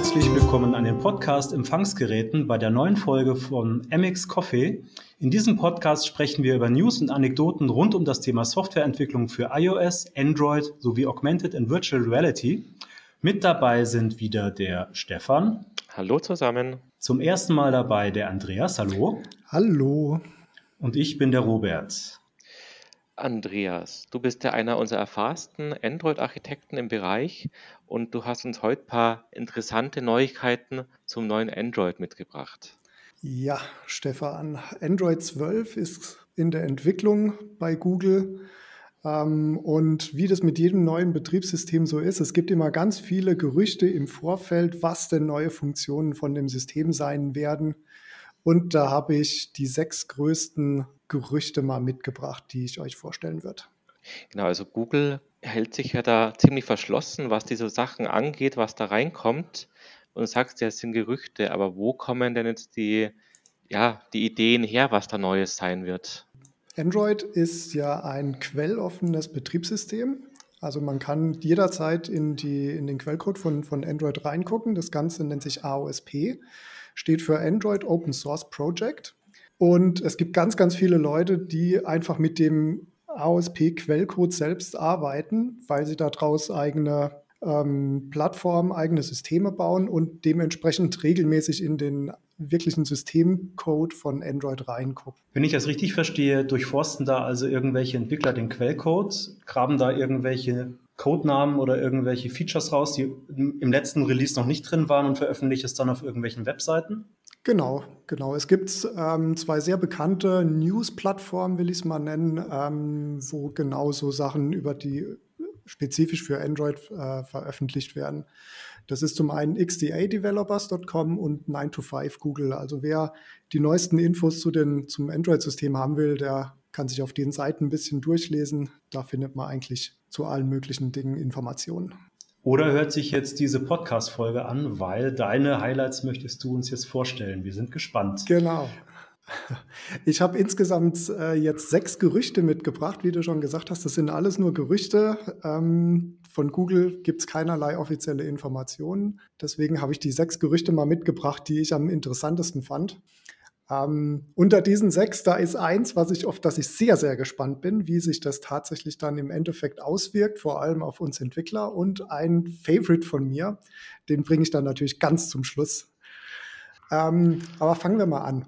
Herzlich willkommen an den Podcast-Empfangsgeräten bei der neuen Folge von MX Coffee. In diesem Podcast sprechen wir über News und Anekdoten rund um das Thema Softwareentwicklung für iOS, Android sowie Augmented and Virtual Reality. Mit dabei sind wieder der Stefan. Hallo zusammen. Zum ersten Mal dabei der Andreas. Hallo. Hallo. Und ich bin der Robert. Andreas, du bist ja einer unserer erfahrensten Android-Architekten im Bereich und du hast uns heute ein paar interessante Neuigkeiten zum neuen Android mitgebracht. Ja, Stefan, Android 12 ist in der Entwicklung bei Google. Ähm, und wie das mit jedem neuen Betriebssystem so ist, es gibt immer ganz viele Gerüchte im Vorfeld, was denn neue Funktionen von dem System sein werden. Und da habe ich die sechs größten Gerüchte mal mitgebracht, die ich euch vorstellen würde. Genau, also Google hält sich ja da ziemlich verschlossen, was diese Sachen angeht, was da reinkommt. Und du sagst ja, es sind Gerüchte, aber wo kommen denn jetzt die, ja, die Ideen her, was da Neues sein wird? Android ist ja ein quelloffenes Betriebssystem. Also man kann jederzeit in, die, in den Quellcode von, von Android reingucken. Das Ganze nennt sich AOSP, steht für Android Open Source Project. Und es gibt ganz, ganz viele Leute, die einfach mit dem AOSP-Quellcode selbst arbeiten, weil sie daraus eigene ähm, Plattformen, eigene Systeme bauen und dementsprechend regelmäßig in den wirklichen Systemcode von Android reingucken. Wenn ich das richtig verstehe, durchforsten da also irgendwelche Entwickler den Quellcode, graben da irgendwelche Codenamen oder irgendwelche Features raus, die im letzten Release noch nicht drin waren und veröffentlichen es dann auf irgendwelchen Webseiten? Genau, genau. Es gibt ähm, zwei sehr bekannte News-Plattformen, will ich es mal nennen, ähm, wo genau so Sachen über die spezifisch für Android äh, veröffentlicht werden. Das ist zum einen xdadevelopers.com und 9to5 Google. Also wer die neuesten Infos zu den, zum Android-System haben will, der kann sich auf den Seiten ein bisschen durchlesen. Da findet man eigentlich zu allen möglichen Dingen Informationen. Oder hört sich jetzt diese Podcast-Folge an, weil deine Highlights möchtest du uns jetzt vorstellen. Wir sind gespannt. Genau. Ich habe insgesamt äh, jetzt sechs Gerüchte mitgebracht, wie du schon gesagt hast. Das sind alles nur Gerüchte. Ähm, von Google gibt es keinerlei offizielle Informationen. Deswegen habe ich die sechs Gerüchte mal mitgebracht, die ich am interessantesten fand. Ähm, unter diesen sechs, da ist eins, was ich auf das ich sehr, sehr gespannt bin, wie sich das tatsächlich dann im Endeffekt auswirkt, vor allem auf uns Entwickler. Und ein Favorite von mir, den bringe ich dann natürlich ganz zum Schluss. Ähm, aber fangen wir mal an.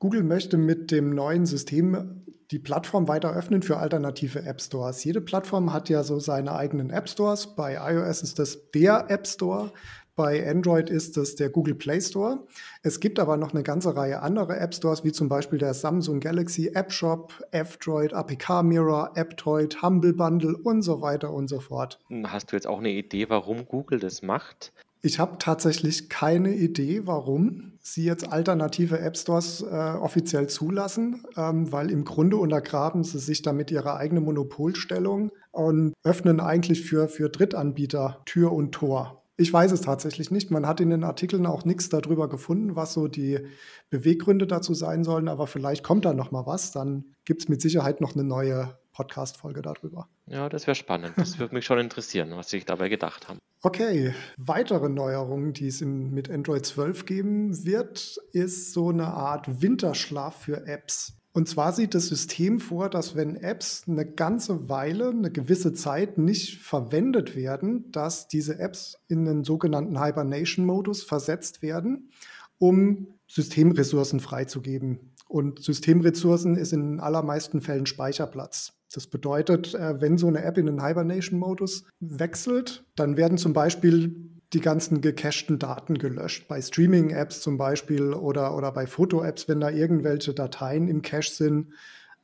Google möchte mit dem neuen System die Plattform weiter öffnen für alternative App Stores. Jede Plattform hat ja so seine eigenen App Stores. Bei iOS ist das der App Store. Bei Android ist es der Google Play Store. Es gibt aber noch eine ganze Reihe anderer App Stores, wie zum Beispiel der Samsung Galaxy App Shop, F-Droid, APK Mirror, AppToid, Humble Bundle und so weiter und so fort. Hast du jetzt auch eine Idee, warum Google das macht? Ich habe tatsächlich keine Idee, warum sie jetzt alternative App Stores äh, offiziell zulassen, ähm, weil im Grunde untergraben sie sich damit ihre eigene Monopolstellung und öffnen eigentlich für, für Drittanbieter Tür und Tor. Ich weiß es tatsächlich nicht. Man hat in den Artikeln auch nichts darüber gefunden, was so die Beweggründe dazu sein sollen. Aber vielleicht kommt da noch mal was. Dann gibt es mit Sicherheit noch eine neue Podcast-Folge darüber. Ja, das wäre spannend. Das würde mich schon interessieren, was sie sich dabei gedacht haben. Okay, weitere Neuerungen, die es mit Android 12 geben wird, ist so eine Art Winterschlaf für Apps. Und zwar sieht das System vor, dass wenn Apps eine ganze Weile, eine gewisse Zeit nicht verwendet werden, dass diese Apps in den sogenannten Hibernation-Modus versetzt werden, um Systemressourcen freizugeben. Und Systemressourcen ist in allermeisten Fällen Speicherplatz. Das bedeutet, äh, wenn so eine App in den Hibernation-Modus wechselt, dann werden zum Beispiel die ganzen gecachten Daten gelöscht. Bei Streaming-Apps zum Beispiel oder, oder bei Foto-Apps, wenn da irgendwelche Dateien im Cache sind,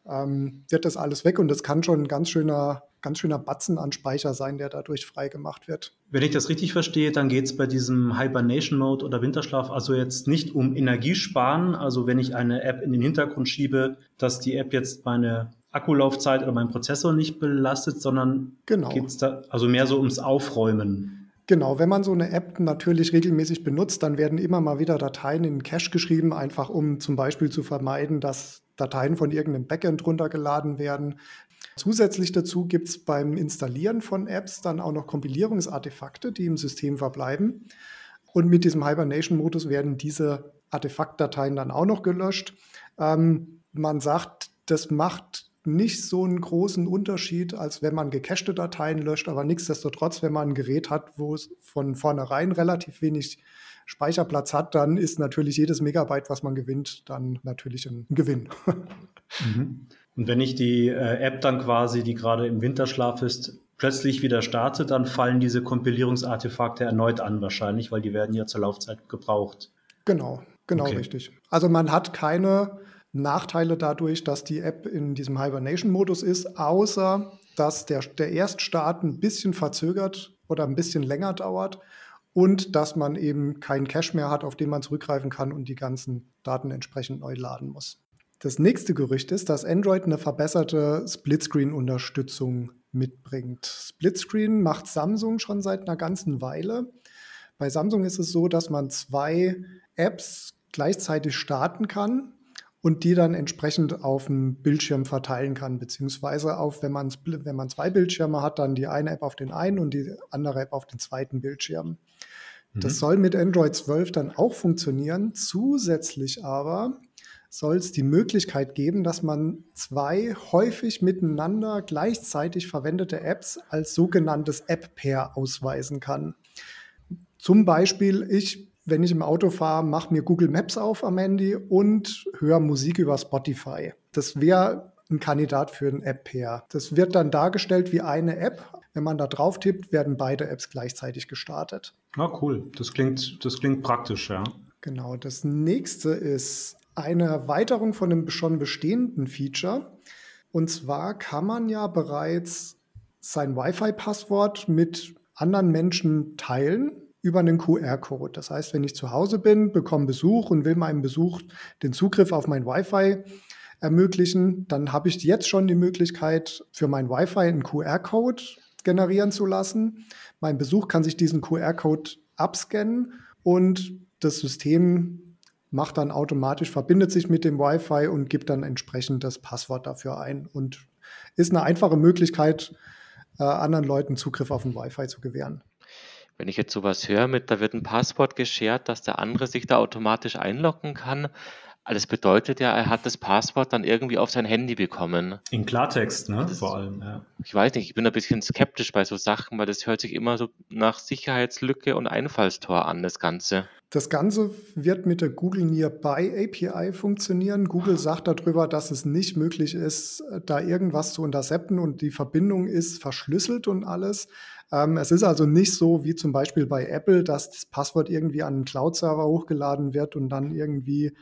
ähm, wird das alles weg und das kann schon ein ganz schöner, ganz schöner Batzen an Speicher sein, der dadurch freigemacht wird. Wenn ich das richtig verstehe, dann geht es bei diesem Hibernation-Mode oder Winterschlaf also jetzt nicht um Energiesparen, also wenn ich eine App in den Hintergrund schiebe, dass die App jetzt meine Akkulaufzeit oder meinen Prozessor nicht belastet, sondern genau. geht es da also mehr so ums Aufräumen. Genau, wenn man so eine App natürlich regelmäßig benutzt, dann werden immer mal wieder Dateien in Cache geschrieben, einfach um zum Beispiel zu vermeiden, dass Dateien von irgendeinem Backend runtergeladen werden. Zusätzlich dazu gibt es beim Installieren von Apps dann auch noch Kompilierungsartefakte, die im System verbleiben. Und mit diesem Hibernation-Modus werden diese Artefaktdateien dann auch noch gelöscht. Ähm, man sagt, das macht nicht so einen großen Unterschied, als wenn man gecachte Dateien löscht, aber nichtsdestotrotz, wenn man ein Gerät hat, wo es von vornherein relativ wenig Speicherplatz hat, dann ist natürlich jedes Megabyte, was man gewinnt, dann natürlich ein Gewinn. Mhm. Und wenn ich die äh, App dann quasi, die gerade im Winterschlaf ist, plötzlich wieder starte, dann fallen diese Kompilierungsartefakte erneut an wahrscheinlich, weil die werden ja zur Laufzeit gebraucht. Genau, genau okay. richtig. Also man hat keine Nachteile dadurch, dass die App in diesem Hibernation-Modus ist, außer dass der, der Erststart ein bisschen verzögert oder ein bisschen länger dauert und dass man eben keinen Cache mehr hat, auf den man zurückgreifen kann und die ganzen Daten entsprechend neu laden muss. Das nächste Gerücht ist, dass Android eine verbesserte Splitscreen-Unterstützung mitbringt. Splitscreen macht Samsung schon seit einer ganzen Weile. Bei Samsung ist es so, dass man zwei Apps gleichzeitig starten kann und die dann entsprechend auf dem Bildschirm verteilen kann, beziehungsweise auf, wenn man, wenn man zwei Bildschirme hat, dann die eine App auf den einen und die andere App auf den zweiten Bildschirm. Mhm. Das soll mit Android 12 dann auch funktionieren. Zusätzlich aber soll es die Möglichkeit geben, dass man zwei häufig miteinander gleichzeitig verwendete Apps als sogenanntes App-Pair ausweisen kann. Zum Beispiel, ich wenn ich im Auto fahre, mache mir Google Maps auf am Handy und höre Musik über Spotify. Das wäre ein Kandidat für ein App-Pair. Das wird dann dargestellt wie eine App. Wenn man da drauf tippt, werden beide Apps gleichzeitig gestartet. Ah, cool. Das klingt, das klingt praktisch, ja. Genau. Das nächste ist eine Erweiterung von einem schon bestehenden Feature. Und zwar kann man ja bereits sein Wi-Fi-Passwort mit anderen Menschen teilen über einen QR-Code. Das heißt, wenn ich zu Hause bin, bekomme Besuch und will meinem Besuch den Zugriff auf mein Wi-Fi ermöglichen, dann habe ich jetzt schon die Möglichkeit, für mein Wi-Fi einen QR-Code generieren zu lassen. Mein Besuch kann sich diesen QR-Code abscannen und das System macht dann automatisch, verbindet sich mit dem Wi-Fi und gibt dann entsprechend das Passwort dafür ein und ist eine einfache Möglichkeit, äh, anderen Leuten Zugriff auf ein Wi-Fi zu gewähren. Wenn ich jetzt sowas höre mit, da wird ein Passwort geshared, dass der andere sich da automatisch einloggen kann, das bedeutet ja, er hat das Passwort dann irgendwie auf sein Handy bekommen. In Klartext, ne? Das, Vor allem, ja. Ich weiß nicht, ich bin ein bisschen skeptisch bei so Sachen, weil das hört sich immer so nach Sicherheitslücke und Einfallstor an, das Ganze. Das Ganze wird mit der Google Nearby API funktionieren. Google sagt darüber, dass es nicht möglich ist, da irgendwas zu intercepten und die Verbindung ist verschlüsselt und alles. Ähm, es ist also nicht so wie zum Beispiel bei Apple, dass das Passwort irgendwie an einen Cloud-Server hochgeladen wird und dann irgendwie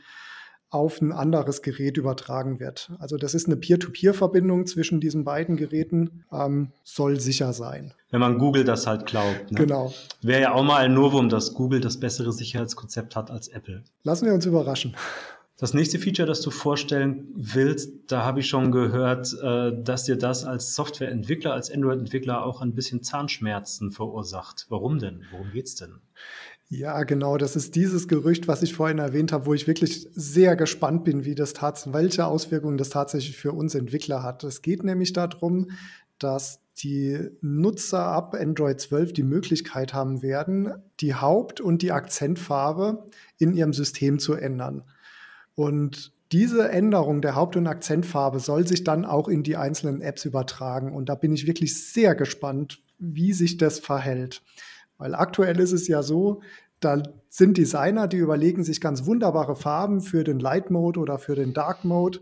auf ein anderes Gerät übertragen wird. Also das ist eine Peer-to-Peer-Verbindung zwischen diesen beiden Geräten, ähm, soll sicher sein. Wenn man Google das halt glaubt. Ne? Genau. Wäre ja auch mal ein Novum, dass Google das bessere Sicherheitskonzept hat als Apple. Lassen wir uns überraschen. Das nächste Feature, das du vorstellen willst, da habe ich schon gehört, äh, dass dir das als Softwareentwickler, als Android-Entwickler auch ein bisschen Zahnschmerzen verursacht. Warum denn? Worum geht's denn? Ja, genau. Das ist dieses Gerücht, was ich vorhin erwähnt habe, wo ich wirklich sehr gespannt bin, wie das tatsächlich, welche Auswirkungen das tatsächlich für uns Entwickler hat. Es geht nämlich darum, dass die Nutzer ab Android 12 die Möglichkeit haben werden, die Haupt- und die Akzentfarbe in ihrem System zu ändern. Und diese Änderung der Haupt- und Akzentfarbe soll sich dann auch in die einzelnen Apps übertragen. Und da bin ich wirklich sehr gespannt, wie sich das verhält. Weil aktuell ist es ja so, da sind Designer, die überlegen sich ganz wunderbare Farben für den Light Mode oder für den Dark Mode.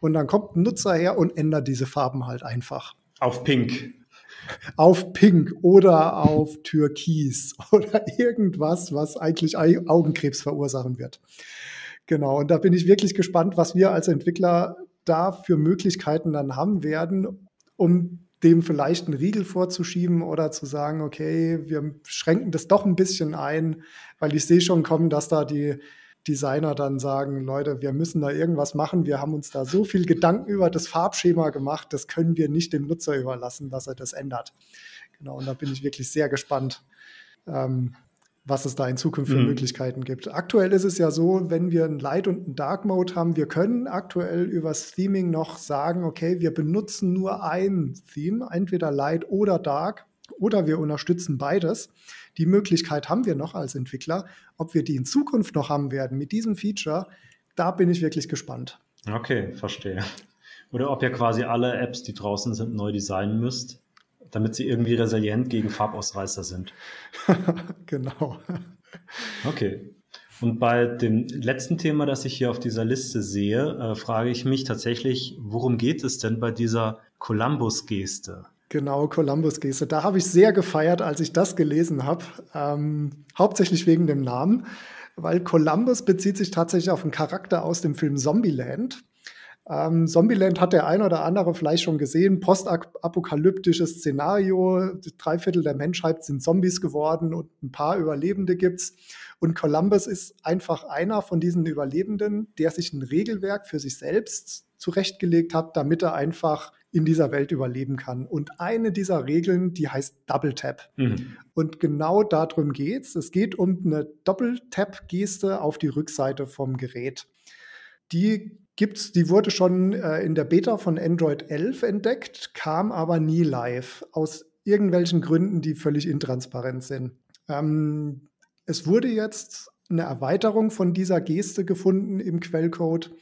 Und dann kommt ein Nutzer her und ändert diese Farben halt einfach. Auf Pink. Auf Pink oder auf Türkis oder irgendwas, was eigentlich Augenkrebs verursachen wird. Genau, und da bin ich wirklich gespannt, was wir als Entwickler da für Möglichkeiten dann haben werden, um dem vielleicht einen Riegel vorzuschieben oder zu sagen, okay, wir schränken das doch ein bisschen ein, weil ich sehe schon kommen, dass da die Designer dann sagen, Leute, wir müssen da irgendwas machen, wir haben uns da so viel Gedanken über das Farbschema gemacht, das können wir nicht dem Nutzer überlassen, dass er das ändert. Genau, und da bin ich wirklich sehr gespannt, ähm, was es da in Zukunft für mhm. Möglichkeiten gibt. Aktuell ist es ja so, wenn wir einen Light und einen Dark Mode haben, wir können aktuell übers Theming noch sagen, okay, wir benutzen nur ein Theme, entweder Light oder Dark oder wir unterstützen beides. Die Möglichkeit haben wir noch als Entwickler. Ob wir die in Zukunft noch haben werden mit diesem Feature, da bin ich wirklich gespannt. Okay, verstehe. Oder ob ihr quasi alle Apps, die draußen sind, neu designen müsst, damit sie irgendwie resilient gegen Farbausreißer sind. genau. Okay. Und bei dem letzten Thema, das ich hier auf dieser Liste sehe, äh, frage ich mich tatsächlich, worum geht es denn bei dieser Columbus-Geste? Genau, Columbus-Geste. Da habe ich sehr gefeiert, als ich das gelesen habe. Ähm, hauptsächlich wegen dem Namen, weil Columbus bezieht sich tatsächlich auf einen Charakter aus dem Film Zombieland. Ähm, Zombieland hat der ein oder andere vielleicht schon gesehen. Postapokalyptisches Szenario. Drei Viertel der Menschheit sind Zombies geworden und ein paar Überlebende gibt's. Und Columbus ist einfach einer von diesen Überlebenden, der sich ein Regelwerk für sich selbst zurechtgelegt hat, damit er einfach in dieser Welt überleben kann. Und eine dieser Regeln, die heißt Double Tap. Mhm. Und genau darum geht's. Es geht um eine Double Tap Geste auf die Rückseite vom Gerät. Die gibt's, die wurde schon äh, in der Beta von Android 11 entdeckt, kam aber nie live aus irgendwelchen Gründen, die völlig intransparent sind. Ähm, es wurde jetzt eine Erweiterung von dieser Geste gefunden im Quellcode.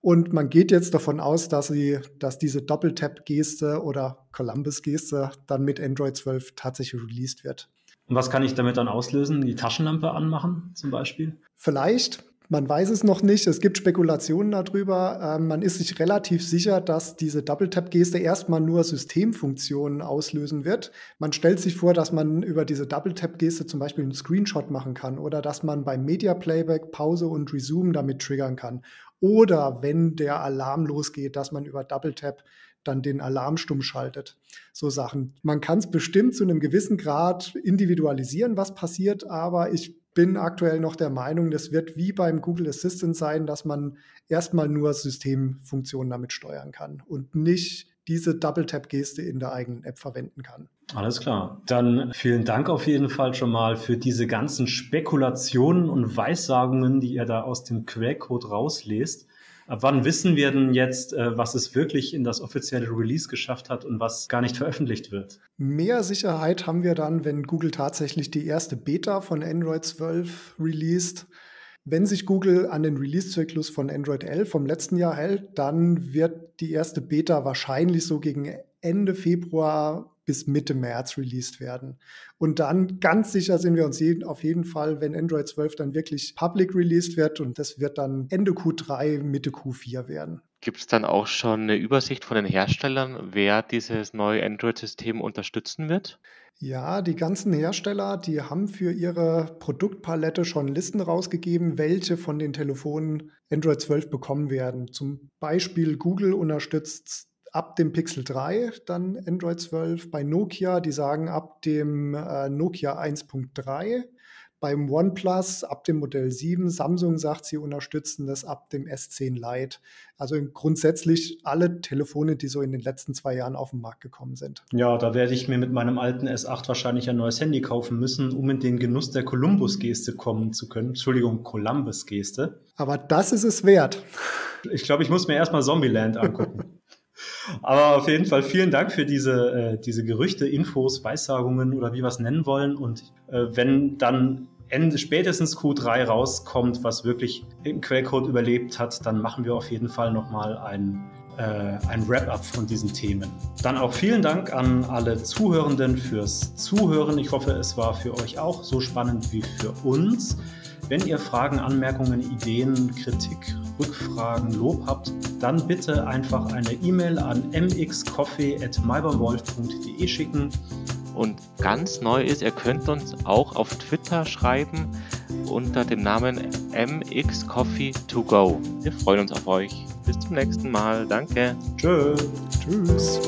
Und man geht jetzt davon aus, dass, sie, dass diese Doppeltap-Geste oder Columbus-Geste dann mit Android 12 tatsächlich released wird. Und was kann ich damit dann auslösen? Die Taschenlampe anmachen zum Beispiel? Vielleicht. Man weiß es noch nicht. Es gibt Spekulationen darüber. Ähm, man ist sich relativ sicher, dass diese Double-Tap-Geste erstmal nur Systemfunktionen auslösen wird. Man stellt sich vor, dass man über diese Double-Tap-Geste zum Beispiel einen Screenshot machen kann oder dass man beim Media-Playback Pause und Resume damit triggern kann. Oder wenn der Alarm losgeht, dass man über Double-Tap dann den Alarm stumm schaltet. So Sachen. Man kann es bestimmt zu einem gewissen Grad individualisieren, was passiert, aber ich bin aktuell noch der Meinung, das wird wie beim Google Assistant sein, dass man erstmal nur Systemfunktionen damit steuern kann und nicht diese Double-Tap-Geste in der eigenen App verwenden kann. Alles klar. Dann vielen Dank auf jeden Fall schon mal für diese ganzen Spekulationen und Weissagungen, die ihr da aus dem Quellcode rauslest. Ab wann wissen wir denn jetzt, äh, was es wirklich in das offizielle Release geschafft hat und was gar nicht veröffentlicht wird? Mehr Sicherheit haben wir dann, wenn Google tatsächlich die erste Beta von Android 12 released. Wenn sich Google an den Release-Zyklus von Android 11 vom letzten Jahr hält, dann wird die erste Beta wahrscheinlich so gegen Ende Februar bis Mitte März released werden. Und dann ganz sicher sind wir uns jeden, auf jeden Fall, wenn Android 12 dann wirklich public released wird und das wird dann Ende Q3, Mitte Q4 werden. Gibt es dann auch schon eine Übersicht von den Herstellern, wer dieses neue Android-System unterstützen wird? Ja, die ganzen Hersteller, die haben für ihre Produktpalette schon Listen rausgegeben, welche von den Telefonen Android 12 bekommen werden. Zum Beispiel Google unterstützt ab dem Pixel 3 dann Android 12. Bei Nokia, die sagen ab dem äh, Nokia 1.3. Beim OnePlus ab dem Modell 7. Samsung sagt, sie unterstützen das ab dem S10 Lite. Also grundsätzlich alle Telefone, die so in den letzten zwei Jahren auf den Markt gekommen sind. Ja, da werde ich mir mit meinem alten S8 wahrscheinlich ein neues Handy kaufen müssen, um in den Genuss der Columbus-Geste kommen zu können. Entschuldigung, Columbus-Geste. Aber das ist es wert. Ich glaube, ich muss mir erstmal Zombieland angucken. Aber auf jeden Fall vielen Dank für diese, äh, diese Gerüchte, Infos, Weissagungen oder wie wir es nennen wollen. Und äh, wenn dann Ende, spätestens Q3 rauskommt, was wirklich im Quellcode überlebt hat, dann machen wir auf jeden Fall nochmal ein, äh, ein Wrap-up von diesen Themen. Dann auch vielen Dank an alle Zuhörenden fürs Zuhören. Ich hoffe, es war für euch auch so spannend wie für uns. Wenn ihr Fragen, Anmerkungen, Ideen, Kritik, Rückfragen, Lob habt, dann bitte einfach eine E-Mail an mxcoffee.myberwolf.de schicken. Und ganz neu ist, ihr könnt uns auch auf Twitter schreiben unter dem Namen mxcoffee2go. Wir freuen uns auf euch. Bis zum nächsten Mal. Danke. Tschö. Tschüss.